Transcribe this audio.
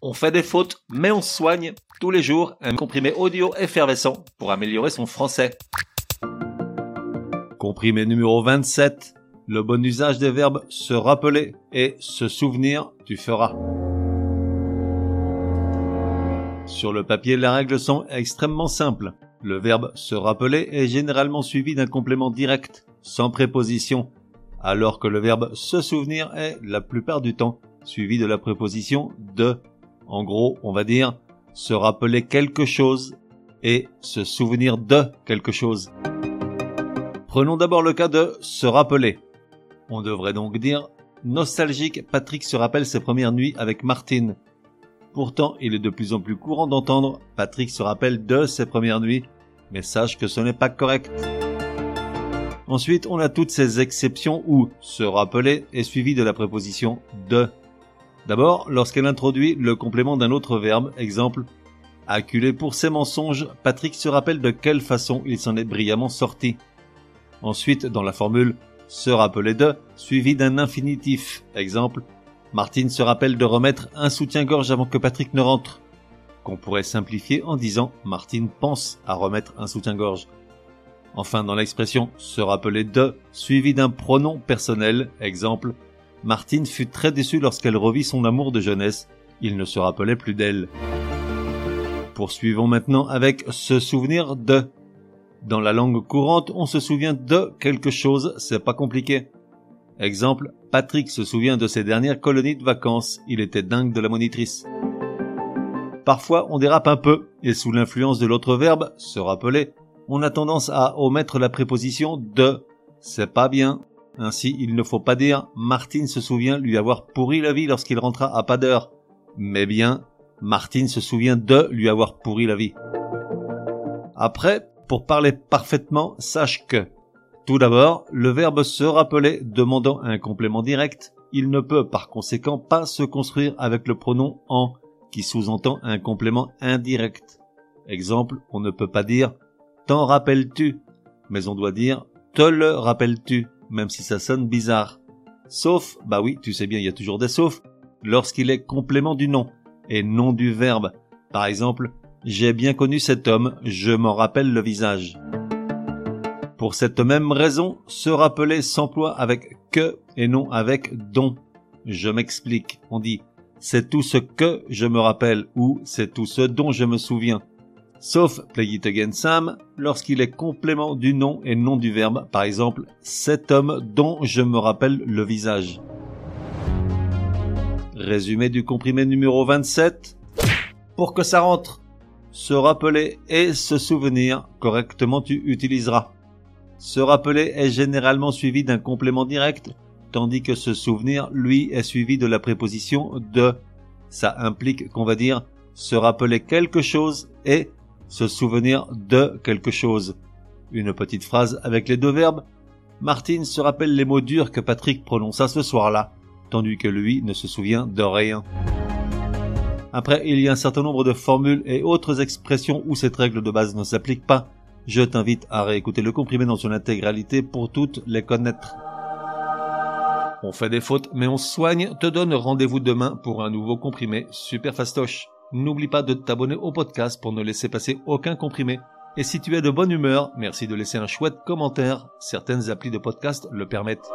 On fait des fautes, mais on soigne tous les jours un comprimé audio effervescent pour améliorer son français. Comprimé numéro 27. Le bon usage des verbes se rappeler et se souvenir, tu feras. Sur le papier, les règles sont extrêmement simples. Le verbe se rappeler est généralement suivi d'un complément direct, sans préposition, alors que le verbe se souvenir est, la plupart du temps, suivi de la préposition de. En gros, on va dire se rappeler quelque chose et se souvenir de quelque chose. Prenons d'abord le cas de se rappeler. On devrait donc dire nostalgique, Patrick se rappelle ses premières nuits avec Martine. Pourtant, il est de plus en plus courant d'entendre Patrick se rappelle de ses premières nuits, mais sache que ce n'est pas correct. Ensuite, on a toutes ces exceptions où se rappeler est suivi de la préposition de. D'abord, lorsqu'elle introduit le complément d'un autre verbe, exemple, acculé pour ses mensonges, Patrick se rappelle de quelle façon il s'en est brillamment sorti. Ensuite, dans la formule se rappeler de, suivi d'un infinitif, exemple, Martine se rappelle de remettre un soutien-gorge avant que Patrick ne rentre. Qu'on pourrait simplifier en disant Martine pense à remettre un soutien-gorge. Enfin, dans l'expression se rappeler de, suivi d'un pronom personnel, exemple, Martine fut très déçue lorsqu'elle revit son amour de jeunesse. Il ne se rappelait plus d'elle. Poursuivons maintenant avec se souvenir de. Dans la langue courante, on se souvient de quelque chose, c'est pas compliqué. Exemple, Patrick se souvient de ses dernières colonies de vacances, il était dingue de la monitrice. Parfois, on dérape un peu, et sous l'influence de l'autre verbe, se rappeler, on a tendance à omettre la préposition de. C'est pas bien. Ainsi, il ne faut pas dire Martine se souvient lui avoir pourri la vie lorsqu'il rentra à pas mais bien Martine se souvient de lui avoir pourri la vie. Après, pour parler parfaitement, sache que tout d'abord, le verbe se rappeler demandant un complément direct, il ne peut par conséquent pas se construire avec le pronom en qui sous-entend un complément indirect. Exemple, on ne peut pas dire t'en rappelles-tu, mais on doit dire te le rappelles-tu même si ça sonne bizarre. Sauf, bah oui, tu sais bien, il y a toujours des saufs, lorsqu'il est complément du nom et non du verbe. Par exemple, j'ai bien connu cet homme, je m'en rappelle le visage. Pour cette même raison, se rappeler s'emploie avec que et non avec dont. Je m'explique. On dit c'est tout ce que je me rappelle ou c'est tout ce dont je me souviens sauf Play It Again Sam lorsqu'il est complément du nom et non du verbe, par exemple cet homme dont je me rappelle le visage. Résumé du comprimé numéro 27. Pour que ça rentre, se rappeler et se souvenir correctement tu utiliseras. Se rappeler est généralement suivi d'un complément direct, tandis que se souvenir, lui, est suivi de la préposition de. Ça implique qu'on va dire se rappeler quelque chose et se souvenir de quelque chose. Une petite phrase avec les deux verbes. Martine se rappelle les mots durs que Patrick prononça ce soir-là, tandis que lui ne se souvient de rien. Après, il y a un certain nombre de formules et autres expressions où cette règle de base ne s'applique pas. Je t'invite à réécouter le comprimé dans son intégralité pour toutes les connaître. On fait des fautes, mais on soigne, te donne rendez-vous demain pour un nouveau comprimé super fastoche. N'oublie pas de t'abonner au podcast pour ne laisser passer aucun comprimé. Et si tu es de bonne humeur, merci de laisser un chouette commentaire. Certaines applis de podcast le permettent.